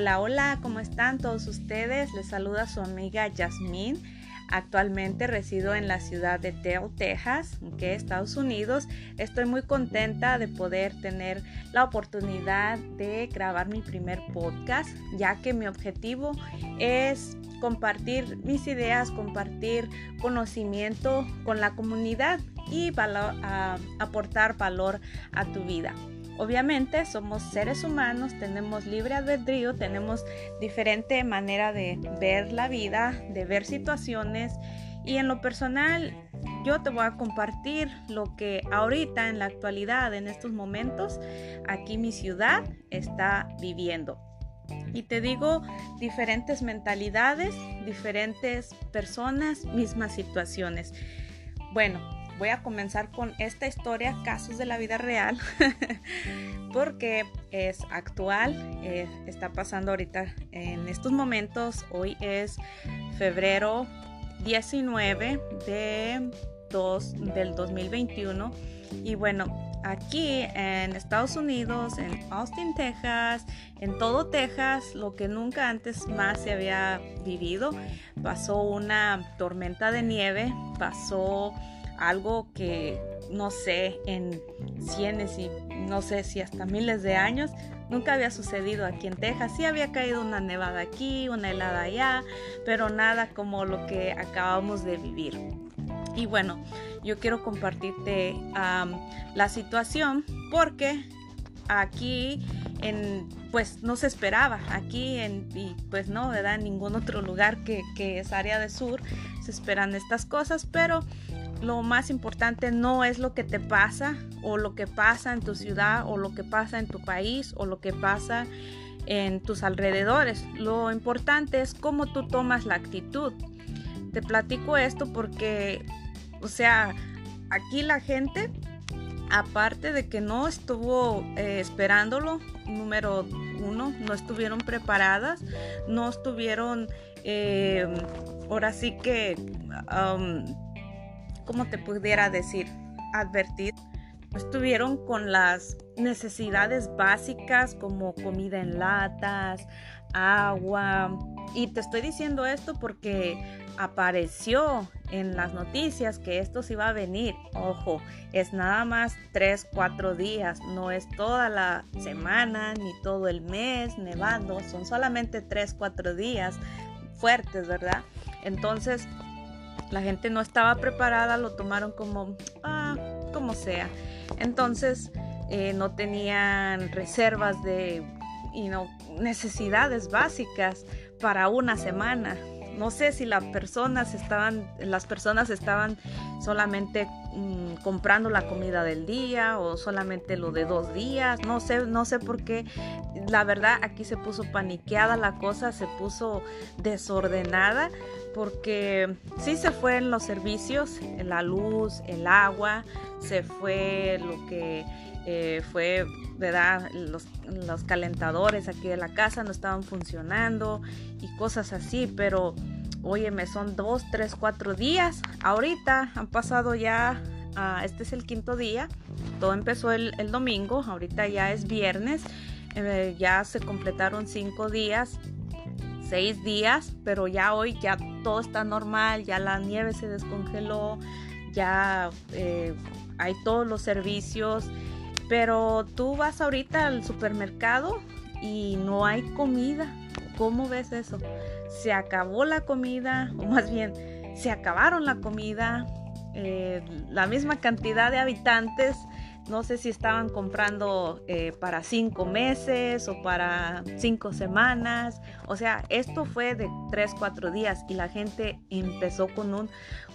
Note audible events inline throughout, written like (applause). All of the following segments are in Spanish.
Hola, hola, ¿cómo están todos ustedes? Les saluda su amiga Yasmín. Actualmente resido en la ciudad de Dale, Texas, que Estados Unidos. Estoy muy contenta de poder tener la oportunidad de grabar mi primer podcast, ya que mi objetivo es compartir mis ideas, compartir conocimiento con la comunidad y aportar valor a tu vida. Obviamente somos seres humanos, tenemos libre albedrío, tenemos diferente manera de ver la vida, de ver situaciones y en lo personal yo te voy a compartir lo que ahorita en la actualidad, en estos momentos, aquí mi ciudad está viviendo. Y te digo diferentes mentalidades, diferentes personas, mismas situaciones. Bueno, voy a comenzar con esta historia, casos de la vida real, (laughs) porque es actual, eh, está pasando ahorita en estos momentos. Hoy es febrero 19 de del 2021 y bueno, aquí en Estados Unidos, en Austin, Texas, en todo Texas, lo que nunca antes más se había vivido, pasó una tormenta de nieve, pasó algo que no sé, en cienes y no sé si hasta miles de años, nunca había sucedido aquí en Texas. Sí había caído una nevada aquí, una helada allá, pero nada como lo que acabamos de vivir. Y bueno, yo quiero compartirte la situación porque aquí en pues no se esperaba aquí en pues no verdad en ningún otro lugar que, que es área de sur se esperan estas cosas pero lo más importante no es lo que te pasa o lo que pasa en tu ciudad o lo que pasa en tu país o lo que pasa en tus alrededores. Lo importante es cómo tú tomas la actitud. Te platico esto porque, o sea, aquí la gente, aparte de que no estuvo eh, esperándolo, número uno, no estuvieron preparadas, no estuvieron, eh, ahora sí que... Um, como te pudiera decir, advertir, estuvieron con las necesidades básicas como comida en latas, agua. Y te estoy diciendo esto porque apareció en las noticias que esto se iba a venir. Ojo, es nada más 3, 4 días, no es toda la semana ni todo el mes nevando, son solamente 3, 4 días fuertes, ¿verdad? Entonces, la gente no estaba preparada, lo tomaron como, ah, como sea. Entonces eh, no tenían reservas de y necesidades básicas para una semana. No sé si las personas estaban, las personas estaban solamente mm, comprando la comida del día o solamente lo de dos días. No sé, no sé por qué. La verdad aquí se puso paniqueada la cosa, se puso desordenada porque sí se fue en los servicios, la luz, el agua, se fue lo que eh, fue, ¿verdad? Los, los, calentadores aquí de la casa no estaban funcionando y cosas así, pero óyeme, son dos, tres, cuatro días. Ahorita han pasado ya, ah, este es el quinto día, todo empezó el, domingo, ahorita ya es viernes, eh, ya se completaron cinco días seis días, pero ya hoy ya todo está normal, ya la nieve se descongeló, ya eh, hay todos los servicios, pero tú vas ahorita al supermercado y no hay comida. ¿Cómo ves eso? Se acabó la comida, o más bien, se acabaron la comida, eh, la misma cantidad de habitantes no sé si estaban comprando eh, para cinco meses o para cinco semanas. O sea, esto fue de tres, cuatro días y la gente empezó con un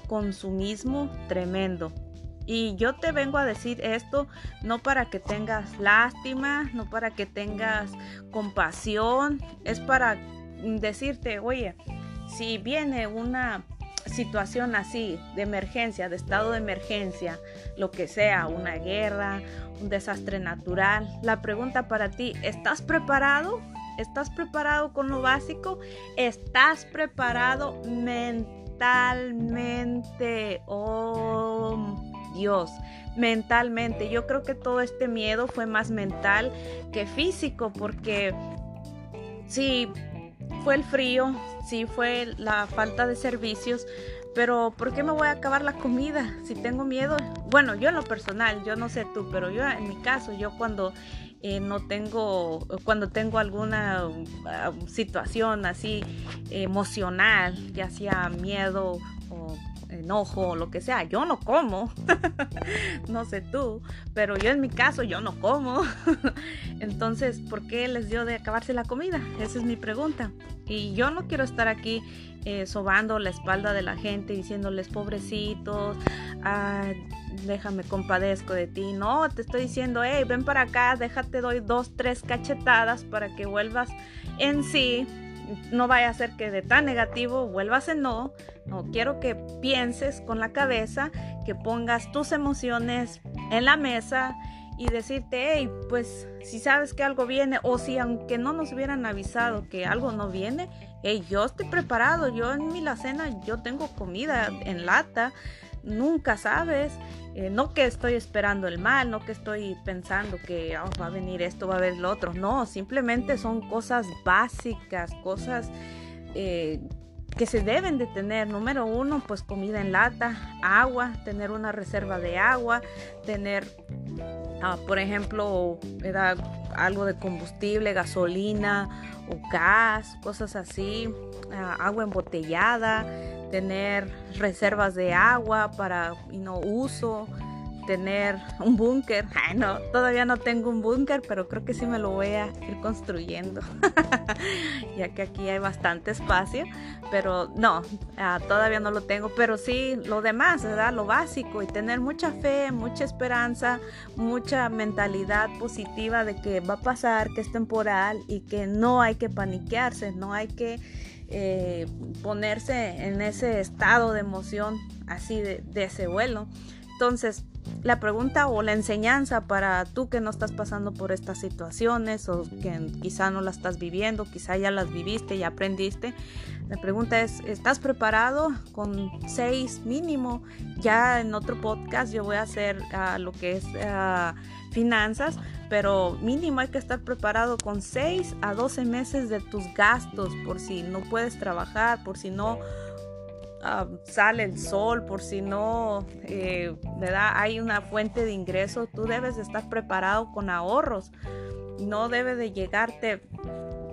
consumismo tremendo. Y yo te vengo a decir esto no para que tengas lástima, no para que tengas compasión, es para decirte, oye, si viene una situación así, de emergencia, de estado de emergencia, lo que sea, una guerra, un desastre natural, la pregunta para ti, ¿estás preparado? ¿Estás preparado con lo básico? ¿Estás preparado mentalmente? Oh Dios, mentalmente. Yo creo que todo este miedo fue más mental que físico porque sí, fue el frío, sí fue la falta de servicios, pero ¿por qué me voy a acabar la comida si tengo miedo? Bueno, yo en lo personal, yo no sé tú, pero yo en mi caso, yo cuando eh, no tengo, cuando tengo alguna uh, situación así emocional, ya sea miedo enojo o lo que sea, yo no como. (laughs) no sé tú, pero yo en mi caso yo no como. (laughs) Entonces, ¿por qué les dio de acabarse la comida? Esa es mi pregunta. Y yo no quiero estar aquí eh, sobando la espalda de la gente diciéndoles pobrecitos, ah, déjame compadezco de ti. No, te estoy diciendo, hey, ven para acá, déjate doy dos, tres cachetadas para que vuelvas en sí no vaya a ser que de tan negativo vuelvas en no. No, quiero que pienses con la cabeza, que pongas tus emociones en la mesa y decirte, hey, pues si sabes que algo viene o si aunque no nos hubieran avisado que algo no viene, hey, yo estoy preparado, yo en mi la cena yo tengo comida en lata, nunca sabes. Eh, no que estoy esperando el mal, no que estoy pensando que oh, va a venir esto, va a venir lo otro. No, simplemente son cosas básicas, cosas eh, que se deben de tener. Número uno, pues comida en lata, agua, tener una reserva de agua, tener, ah, por ejemplo, algo de combustible, gasolina o gas, cosas así, ah, agua embotellada tener reservas de agua para no uso, tener un búnker. (laughs) no, todavía no tengo un búnker, pero creo que sí me lo voy a ir construyendo, (laughs) ya que aquí hay bastante espacio. Pero no, ah, todavía no lo tengo, pero sí lo demás, ¿verdad? Lo básico y tener mucha fe, mucha esperanza, mucha mentalidad positiva de que va a pasar, que es temporal y que no hay que paniquearse, no hay que eh, ponerse en ese estado de emoción así de, ese vuelo. Entonces, la pregunta o la enseñanza para tú que no estás pasando por estas situaciones o que quizá no las estás viviendo, quizá ya las viviste y aprendiste. La pregunta es, ¿estás preparado con seis mínimo? Ya en otro podcast yo voy a hacer ah, lo que es ah, finanzas, pero mínimo hay que estar preparado con 6 a 12 meses de tus gastos por si no puedes trabajar, por si no ah, sale el sol, por si no eh, hay una fuente de ingreso, tú debes de estar preparado con ahorros. No debe de llegarte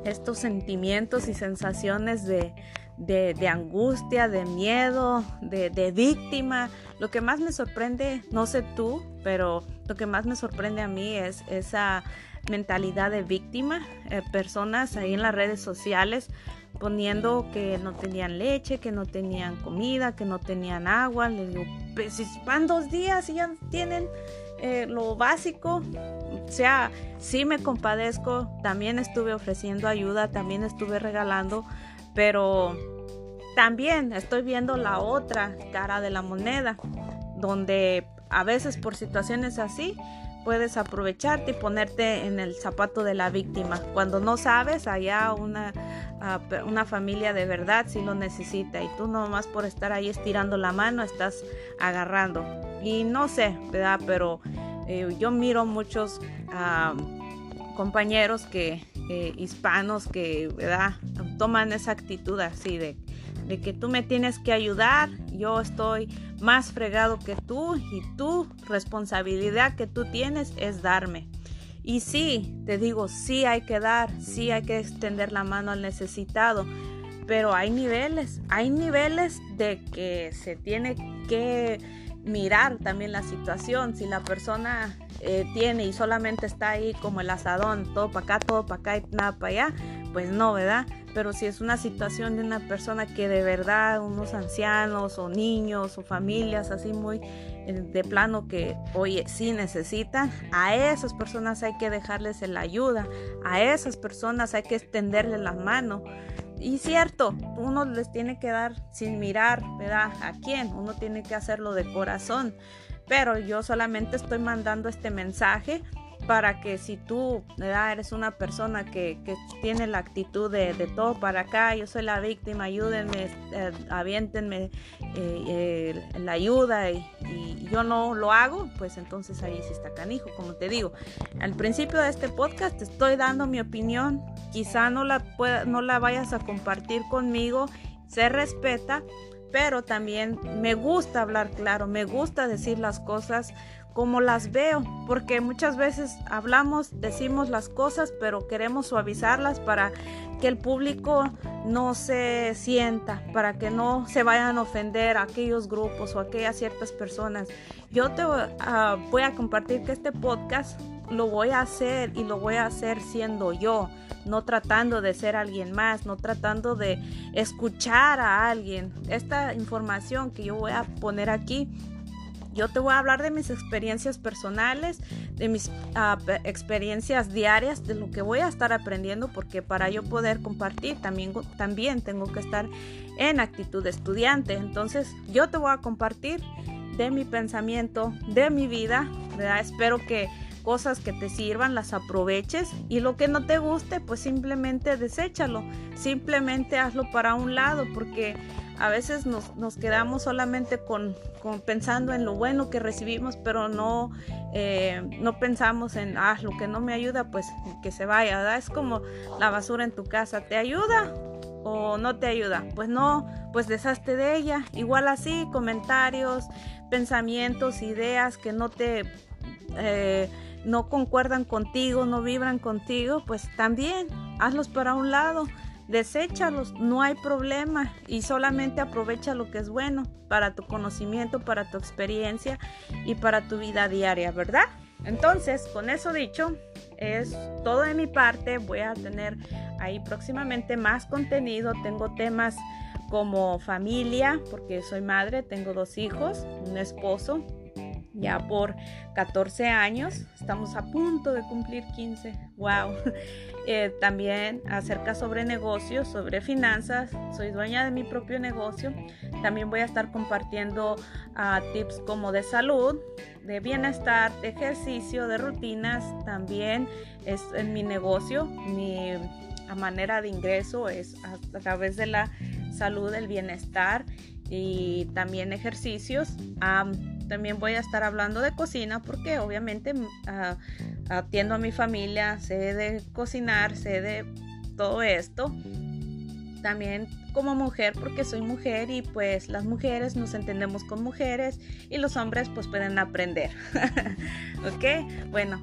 estos sentimientos y sensaciones de, de, angustia, de miedo, de, de, víctima. Lo que más me sorprende, no sé tú, pero lo que más me sorprende a mí es esa mentalidad de víctima. Eh, personas ahí en las redes sociales poniendo que no tenían leche, que no tenían comida, que no tenían agua. Les digo, pues si van dos días y ya tienen eh, lo básico. O sea, sí me compadezco, también estuve ofreciendo ayuda, también estuve regalando, pero también estoy viendo la otra cara de la moneda, donde a veces por situaciones así puedes aprovecharte y ponerte en el zapato de la víctima. Cuando no sabes, allá una, ah, una familia de verdad sí lo necesita y tú nomás por estar ahí estirando la mano estás agarrando. Y no sé, ¿verdad? Pero eh, yo miro muchos ah, compañeros que, eh, hispanos que, ¿verdad? Toman esa actitud así de de que tú me tienes que ayudar, yo estoy más fregado que tú y tu responsabilidad que tú tienes es darme. Y sí, te digo, sí hay que dar, sí hay que extender la mano al necesitado, pero hay niveles, hay niveles de que se tiene que mirar también la situación. Si la persona eh, tiene y solamente está ahí como el asadón, todo para acá, todo para acá y nada para allá, pues no, ¿verdad? Pero si es una situación de una persona que de verdad, unos ancianos o niños o familias así muy eh, de plano que hoy sí necesitan, a esas personas hay que dejarles la ayuda, a esas personas hay que extenderles la mano. Y cierto, uno les tiene que dar sin mirar, ¿verdad? ¿A quién? Uno tiene que hacerlo de corazón. Pero yo solamente estoy mandando este mensaje para que si tú eres una persona que, tiene la actitud de, todo para acá, yo soy la víctima, ayúdenme, eh, aviéntenme eh, la ayuda y, yo no lo hago, pues entonces ahí sí está canijo, como te digo. Al principio de este podcast te estoy dando mi opinión quizá no la, no la vayas a compartir conmigo, se respeta, pero también me gusta hablar claro, me gusta decir las cosas como las veo, porque muchas veces hablamos, decimos las cosas, pero queremos suavizarlas para que el público no se sienta, para que no se vayan a ofender a aquellos grupos o a aquellas ciertas personas. Yo te voy a compartir que este podcast lo voy a hacer y lo voy a hacer siendo yo, no tratando de ser alguien más, no tratando de escuchar a alguien. Esta información que yo voy a poner aquí yo te voy a hablar de mis experiencias personales, de mis ah, experiencias diarias, de lo que voy a estar aprendiendo, porque para yo poder compartir también, también tengo que estar en actitud de estudiante. Entonces yo te voy a compartir de mi pensamiento, de mi vida. Espero que cosas que te sirvan las aproveches y lo que no te guste pues simplemente deséchalo, simplemente hazlo para un lado porque a veces nos, quedamos solamente con, pensando en lo bueno que recibimos, pero no, eh, no pensamos en, ah, lo que no me ayuda, pues que se vaya, ¿verdad? Es como la basura en tu casa, ¿te ayuda o no te ayuda? Pues no, pues deshazte de ella. Igual así, comentarios, pensamientos, ideas que no te... Eh, no concuerdan contigo, no vibran contigo, pues también hazlos para un lado deséchalos, no hay problema y solamente aprovecha lo que es bueno para tu conocimiento, para tu experiencia y para tu vida diaria, ¿verdad? Entonces, con eso dicho, es todo de mi parte. Voy a tener ahí próximamente más contenido. Tengo temas como familia, porque soy madre, tengo dos hijos, un esposo, ya por 14 años. Estamos a punto de cumplir 15. ¡Wow! Eh, también acerca sobre negocios, sobre finanzas. Soy dueña de mi propio negocio. También voy a estar compartiendo ah, tips como de salud, de bienestar, de ejercicio, de rutinas. También es en mi negocio. Mi manera de ingreso es a, través de la salud, el bienestar y también ejercicios. También voy a estar hablando de cocina porque obviamente ah, atiendo a mi familia, sé de cocinar, sé de todo esto. También como mujer porque soy mujer y pues las mujeres nos entendemos con mujeres y los hombres pues pueden aprender. (laughs) ok, bueno,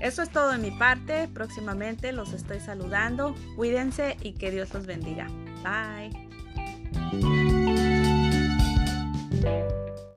eso es todo de mi parte. Próximamente los estoy saludando. Cuídense y que Dios los bendiga. Bye.